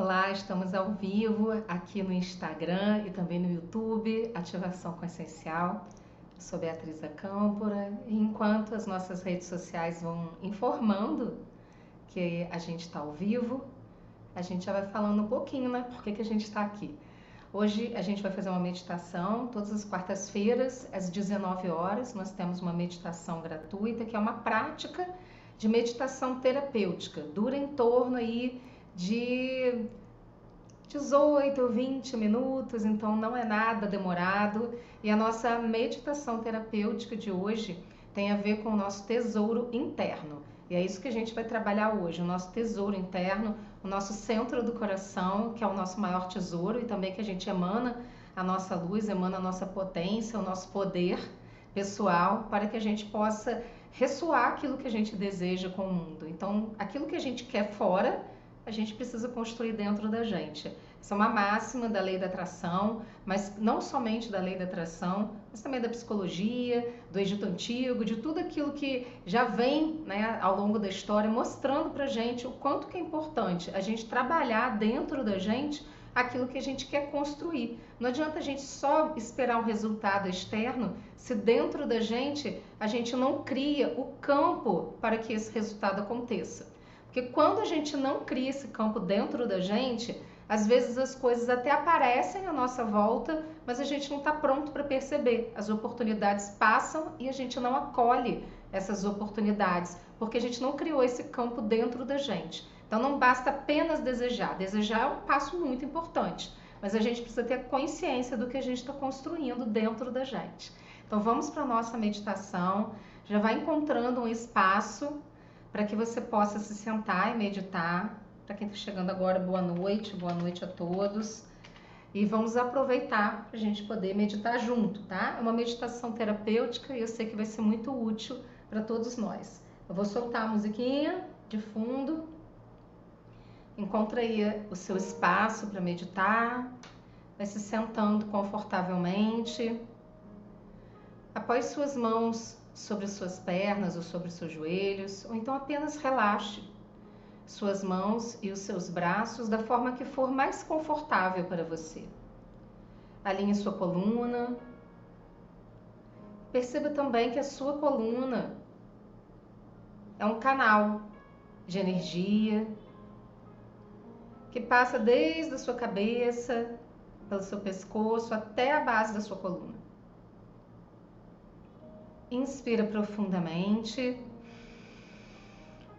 Olá, estamos ao vivo aqui no Instagram e também no YouTube, Ativação com Essencial. Eu sou Beatriz da Câmpora e enquanto as nossas redes sociais vão informando que a gente está ao vivo, a gente já vai falando um pouquinho, né? Por que, que a gente está aqui. Hoje a gente vai fazer uma meditação todas as quartas-feiras, às 19 horas. Nós temos uma meditação gratuita, que é uma prática de meditação terapêutica. Dura em torno aí de 18 ou 20 minutos, então não é nada demorado. E a nossa meditação terapêutica de hoje tem a ver com o nosso tesouro interno. E é isso que a gente vai trabalhar hoje, o nosso tesouro interno, o nosso centro do coração, que é o nosso maior tesouro e também que a gente emana a nossa luz, emana a nossa potência, o nosso poder pessoal, para que a gente possa ressoar aquilo que a gente deseja com o mundo. Então, aquilo que a gente quer fora, a gente precisa construir dentro da gente. Essa é uma máxima da lei da atração, mas não somente da lei da atração, mas também da psicologia, do Egito Antigo, de tudo aquilo que já vem né, ao longo da história mostrando para gente o quanto que é importante a gente trabalhar dentro da gente aquilo que a gente quer construir. Não adianta a gente só esperar um resultado externo se dentro da gente a gente não cria o campo para que esse resultado aconteça. Porque quando a gente não cria esse campo dentro da gente, às vezes as coisas até aparecem à nossa volta, mas a gente não está pronto para perceber. As oportunidades passam e a gente não acolhe essas oportunidades, porque a gente não criou esse campo dentro da gente. Então não basta apenas desejar. Desejar é um passo muito importante, mas a gente precisa ter consciência do que a gente está construindo dentro da gente. Então vamos para a nossa meditação. Já vai encontrando um espaço para que você possa se sentar e meditar. Para quem está chegando agora, boa noite, boa noite a todos. E vamos aproveitar para a gente poder meditar junto, tá? É uma meditação terapêutica e eu sei que vai ser muito útil para todos nós. Eu vou soltar a musiquinha de fundo. Encontra aí o seu espaço para meditar. Vai se sentando confortavelmente. Apoie suas mãos sobre suas pernas ou sobre seus joelhos, ou então apenas relaxe suas mãos e os seus braços da forma que for mais confortável para você. Alinhe sua coluna. Perceba também que a sua coluna é um canal de energia que passa desde a sua cabeça, pelo seu pescoço até a base da sua coluna. Inspira profundamente.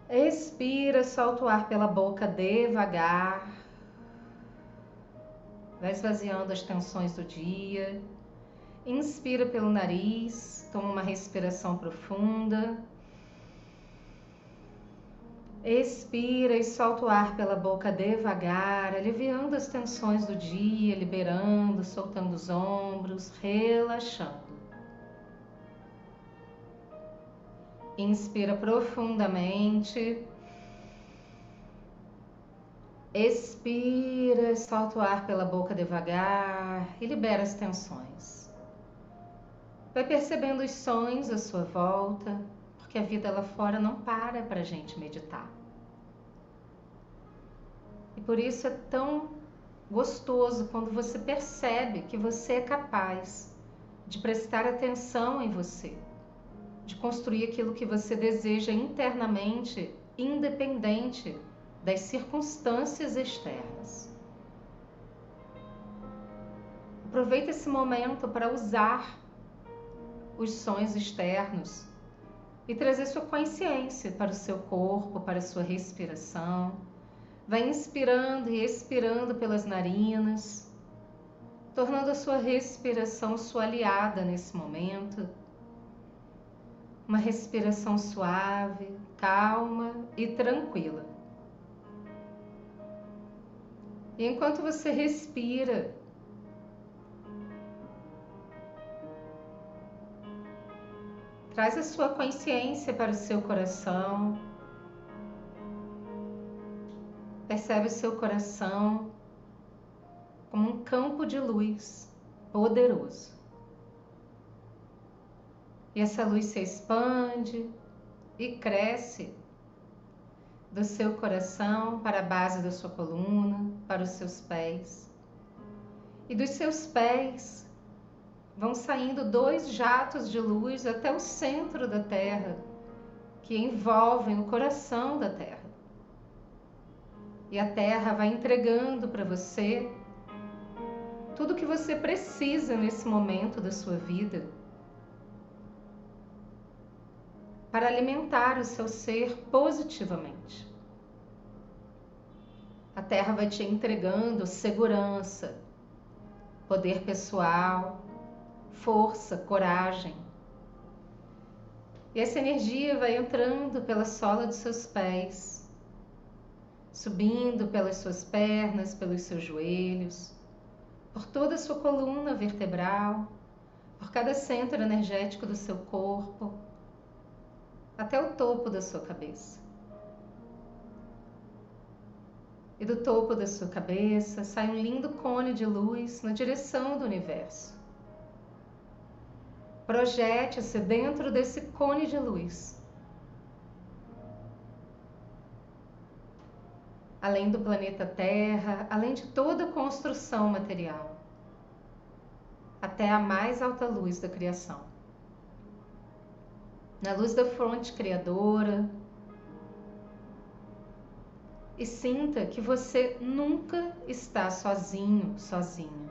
Expira, solta o ar pela boca devagar. Vai esvaziando as tensões do dia. Inspira pelo nariz, toma uma respiração profunda. Expira e solta o ar pela boca devagar, aliviando as tensões do dia, liberando, soltando os ombros, relaxando. Inspira profundamente. Expira, solta o ar pela boca devagar e libera as tensões. Vai percebendo os sonhos à sua volta, porque a vida lá fora não para para a gente meditar. E por isso é tão gostoso quando você percebe que você é capaz de prestar atenção em você de construir aquilo que você deseja internamente, independente das circunstâncias externas. Aproveite esse momento para usar os sonhos externos e trazer sua consciência para o seu corpo, para a sua respiração. Vai inspirando e expirando pelas narinas, tornando a sua respiração sua aliada nesse momento uma respiração suave, calma e tranquila. E enquanto você respira, traz a sua consciência para o seu coração. Percebe o seu coração como um campo de luz poderoso. E essa luz se expande e cresce, do seu coração para a base da sua coluna, para os seus pés. E dos seus pés vão saindo dois jatos de luz até o centro da Terra, que envolvem o coração da Terra. E a Terra vai entregando para você tudo que você precisa nesse momento da sua vida para alimentar o seu ser positivamente. A Terra vai te entregando segurança, poder pessoal, força, coragem. E essa energia vai entrando pela sola dos seus pés, subindo pelas suas pernas, pelos seus joelhos, por toda a sua coluna vertebral, por cada centro energético do seu corpo, até o topo da sua cabeça. E do topo da sua cabeça sai um lindo cone de luz na direção do universo. Projete-se dentro desse cone de luz. Além do planeta Terra, além de toda a construção material, até a mais alta luz da criação. Na luz da fonte criadora, e sinta que você nunca está sozinho, sozinha.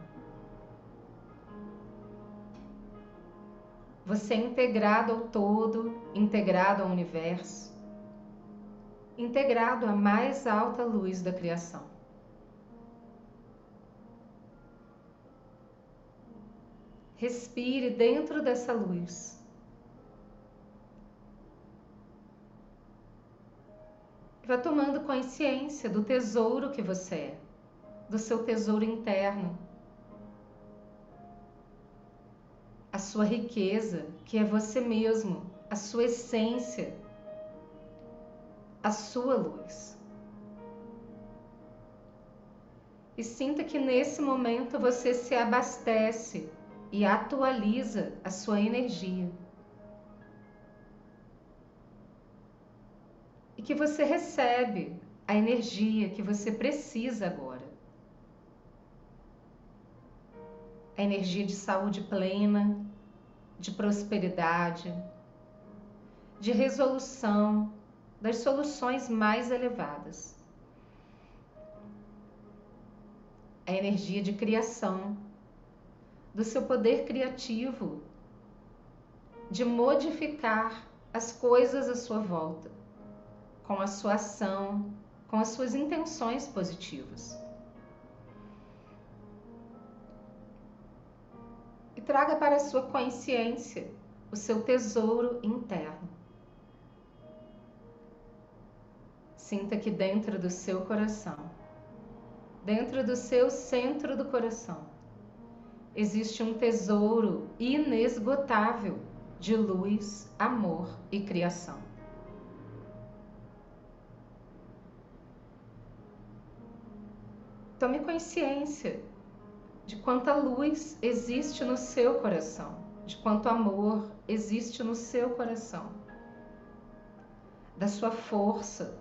Você é integrado ao todo, integrado ao universo, integrado à mais alta luz da criação. Respire dentro dessa luz. Vá tomando consciência do tesouro que você é, do seu tesouro interno a sua riqueza, que é você mesmo, a sua essência, a sua luz. E sinta que nesse momento você se abastece e atualiza a sua energia. E que você recebe a energia que você precisa agora. a energia de saúde plena, de prosperidade, de resolução das soluções mais elevadas. A energia de criação, do seu poder criativo, de modificar as coisas à sua volta, com a sua ação, com as suas intenções positivas. traga para a sua consciência o seu tesouro interno. Sinta que dentro do seu coração, dentro do seu centro do coração, existe um tesouro inesgotável de luz, amor e criação. Tome consciência de quanta luz existe no seu coração, de quanto amor existe no seu coração, da sua força,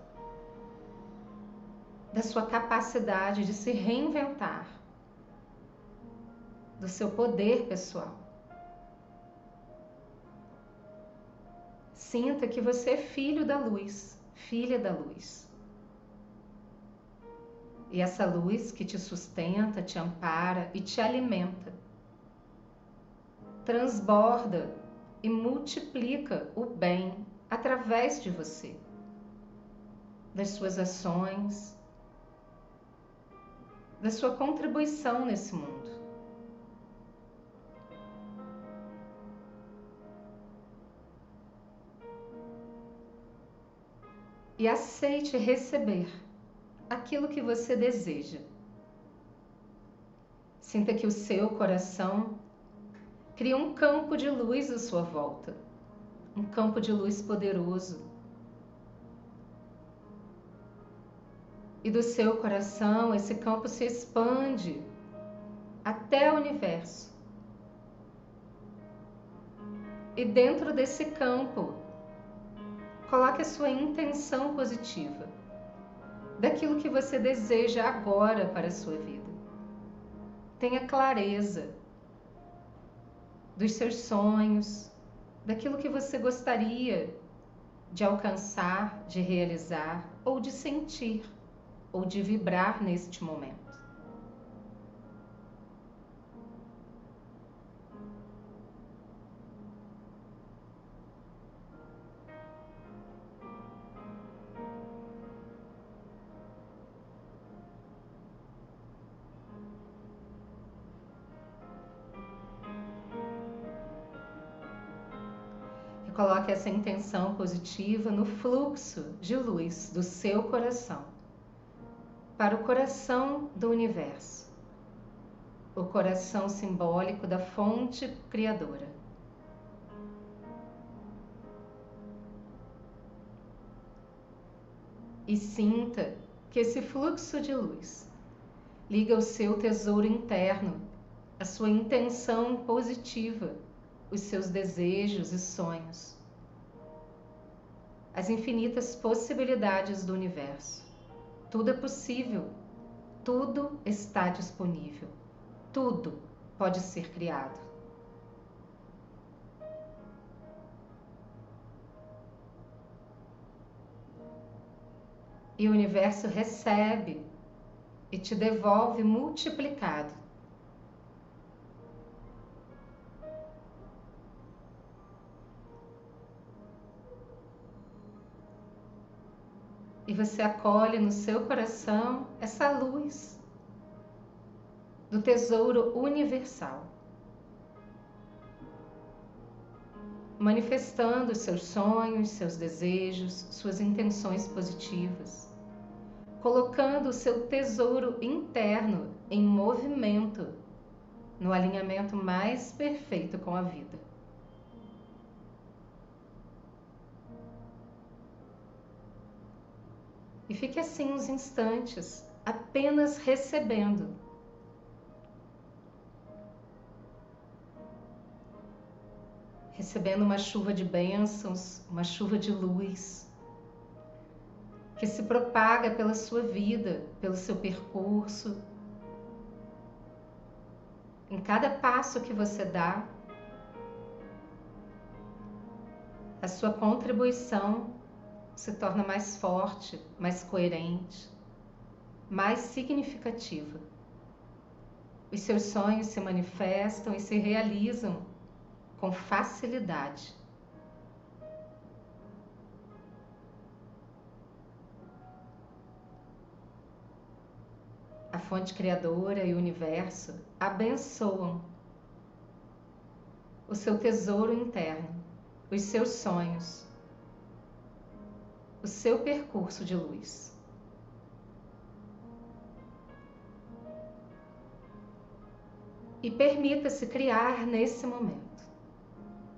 da sua capacidade de se reinventar, do seu poder pessoal. Sinta que você é filho da luz, filha da luz. E essa luz que te sustenta, te ampara e te alimenta, transborda e multiplica o bem através de você, das suas ações, da sua contribuição nesse mundo. E aceite receber aquilo que você deseja. Sinta que o seu coração cria um campo de luz à sua volta, um campo de luz poderoso. E do seu coração esse campo se expande até o universo. E dentro desse campo, coloque a sua intenção positiva daquilo que você deseja agora para a sua vida. Tenha clareza dos seus sonhos, daquilo que você gostaria de alcançar, de realizar ou de sentir ou de vibrar neste momento. Essa intenção positiva no fluxo de luz do seu coração para o coração do universo, o coração simbólico da fonte criadora. E sinta que esse fluxo de luz liga o seu tesouro interno, a sua intenção positiva os seus desejos e sonhos, as infinitas possibilidades do universo. Tudo é possível, tudo está disponível, tudo pode ser criado. E o universo recebe e te devolve multiplicado você acolhe no seu coração essa luz do tesouro universal, manifestando seus sonhos, seus desejos, suas intenções positivas, colocando o seu tesouro interno em movimento, no alinhamento mais perfeito com a vida. E fique assim uns instantes, apenas recebendo. Recebendo uma chuva de bênçãos, uma chuva de luz, que se propaga pela sua vida, pelo seu percurso. Em cada passo que você dá, a sua contribuição se torna mais forte, mais coerente, mais significativa. Os seus sonhos se manifestam e se realizam com facilidade. A fonte criadora e o universo abençoam o seu tesouro interno, os seus sonhos o seu percurso de luz. E permita-se criar nesse momento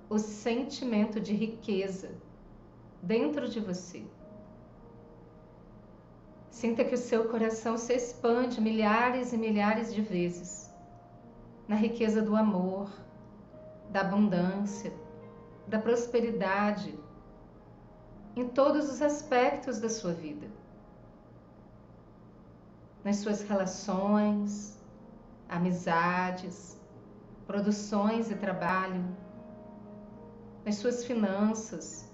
o sentimento de riqueza dentro de você. Sinta que o seu coração se expande milhares e milhares de vezes na riqueza do amor, da abundância, da prosperidade, em todos os aspectos da sua vida. Nas suas relações, amizades, produções e trabalho, nas suas finanças,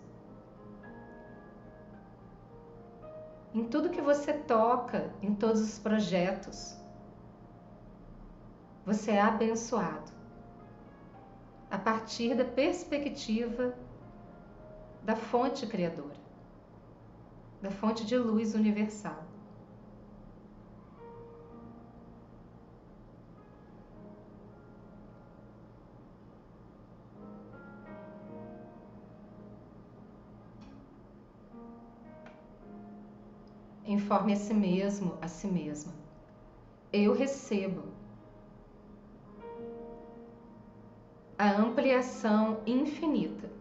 em tudo que você toca, em todos os projetos. Você é abençoado a partir da perspectiva da fonte criadora, da fonte de luz universal. Informe a si mesmo, a si mesma. Eu recebo a ampliação infinita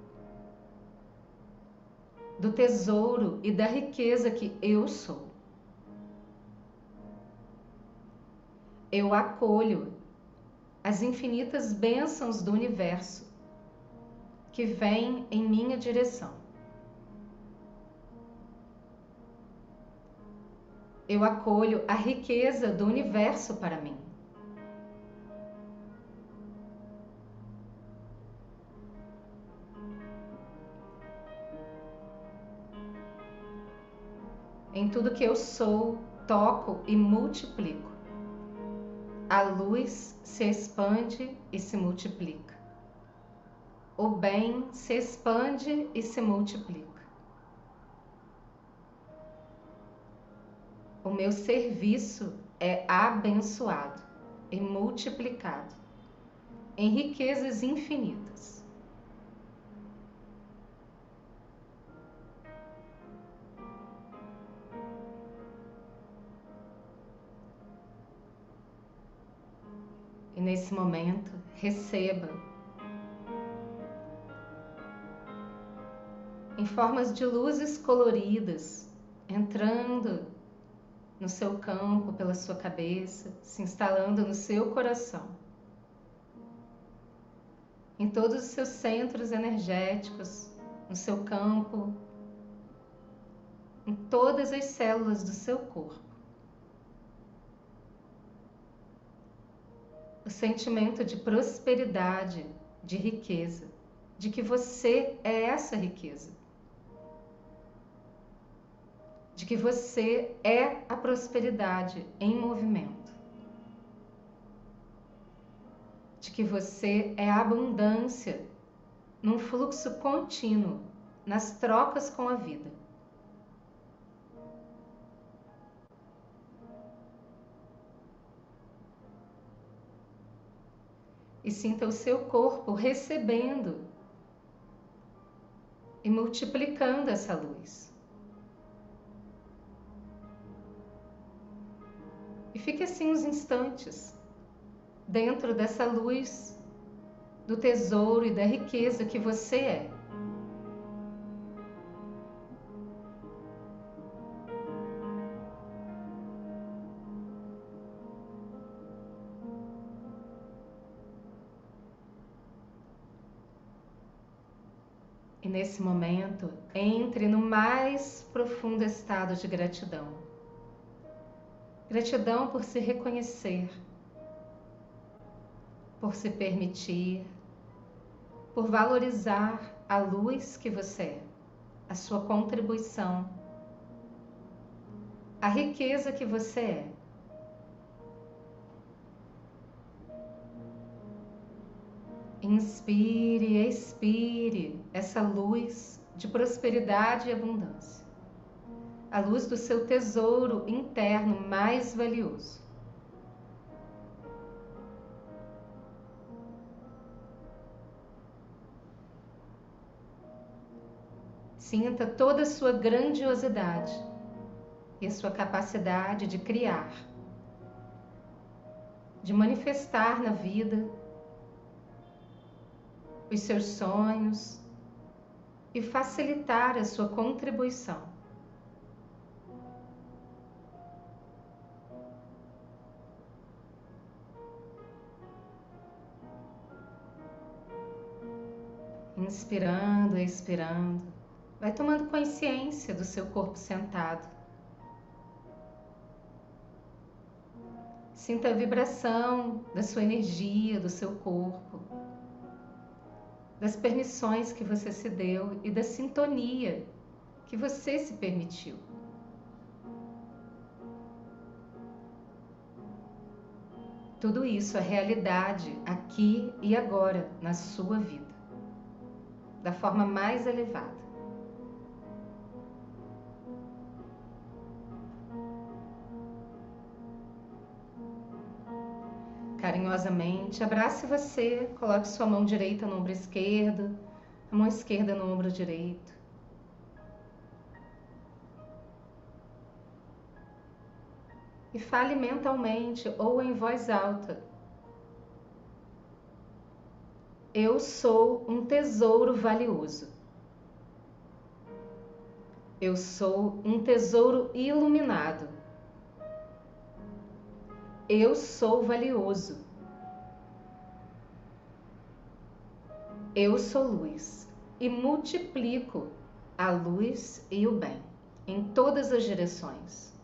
do tesouro e da riqueza que eu sou. Eu acolho as infinitas bênçãos do universo que vêm em minha direção. eu acolho a riqueza do universo para mim. Em tudo que eu sou, toco e multiplico. A luz se expande e se multiplica. O bem se expande e se multiplica. O meu serviço é abençoado e multiplicado em riquezas infinitas. Nesse momento, receba em formas de luzes coloridas entrando no seu campo, pela sua cabeça, se instalando no seu coração. Em todos os seus centros energéticos, no seu campo, em todas as células do seu corpo. O sentimento de prosperidade, de riqueza, de que você é essa riqueza. de que você é a prosperidade em movimento, de que você é a abundância num fluxo contínuo nas trocas com a vida. E sinta o seu corpo recebendo e multiplicando essa luz. E fique assim uns instantes, dentro dessa luz do tesouro e da riqueza que você é. Nesse momento, entre no mais profundo estado de gratidão. Gratidão por se reconhecer, por se permitir, por valorizar a luz que você é, a sua contribuição, a riqueza que você é. Inspire e expire essa luz de prosperidade e abundância a luz do seu tesouro interno mais valioso. Sinta toda a sua grandiosidade e a sua capacidade de criar, de manifestar na vida os seus sonhos e facilitar a sua contribuição. Inspirando, expirando. Vai tomando consciência do seu corpo sentado. Sinta a vibração da sua energia, do seu corpo, das permissões que você se deu e da sintonia que você se permitiu. Tudo isso é realidade aqui e agora na sua vida da forma mais elevada. Carinhosamente, abrace você, coloque sua mão direita no ombro esquerdo, a mão esquerda no ombro direito. E fale mentalmente ou em voz alta Eu sou um tesouro valioso. Eu sou um tesouro iluminado. Eu sou valioso. Eu sou luz e multiplico a luz e o bem em todas as direções.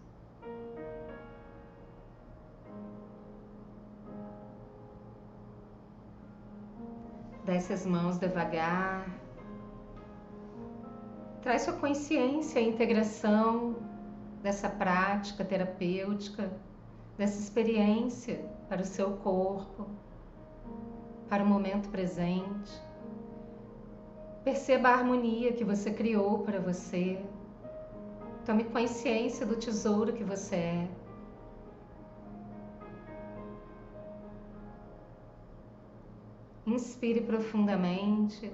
Desce as mãos devagar. Traz sua consciência à integração dessa prática terapêutica dessa experiência para o seu corpo, para o momento presente. Perceba a harmonia que você criou para você. Tome consciência do tesouro que você é. Inspire profundamente.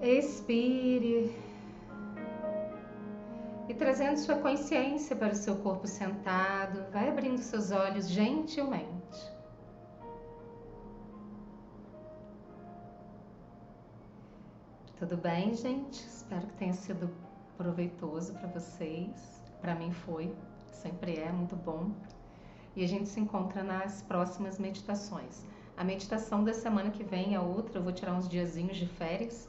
Expire. E trazendo sua consciência para o seu corpo sentado, vai abrindo seus olhos gentilmente. Tudo bem, gente? Espero que tenha sido proveitoso para vocês. Para mim foi, sempre é muito bom. E a gente se encontra nas próximas meditações. A meditação da semana que vem, a outra, eu vou tirar uns diazinhos de férias.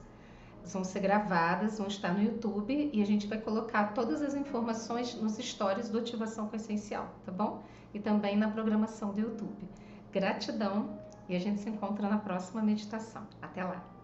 Vão ser gravadas, vão estar no YouTube e a gente vai colocar todas as informações nos stories do Ativação com Essencial, tá bom? E também na programação do YouTube. Gratidão e a gente se encontra na próxima meditação. Até lá!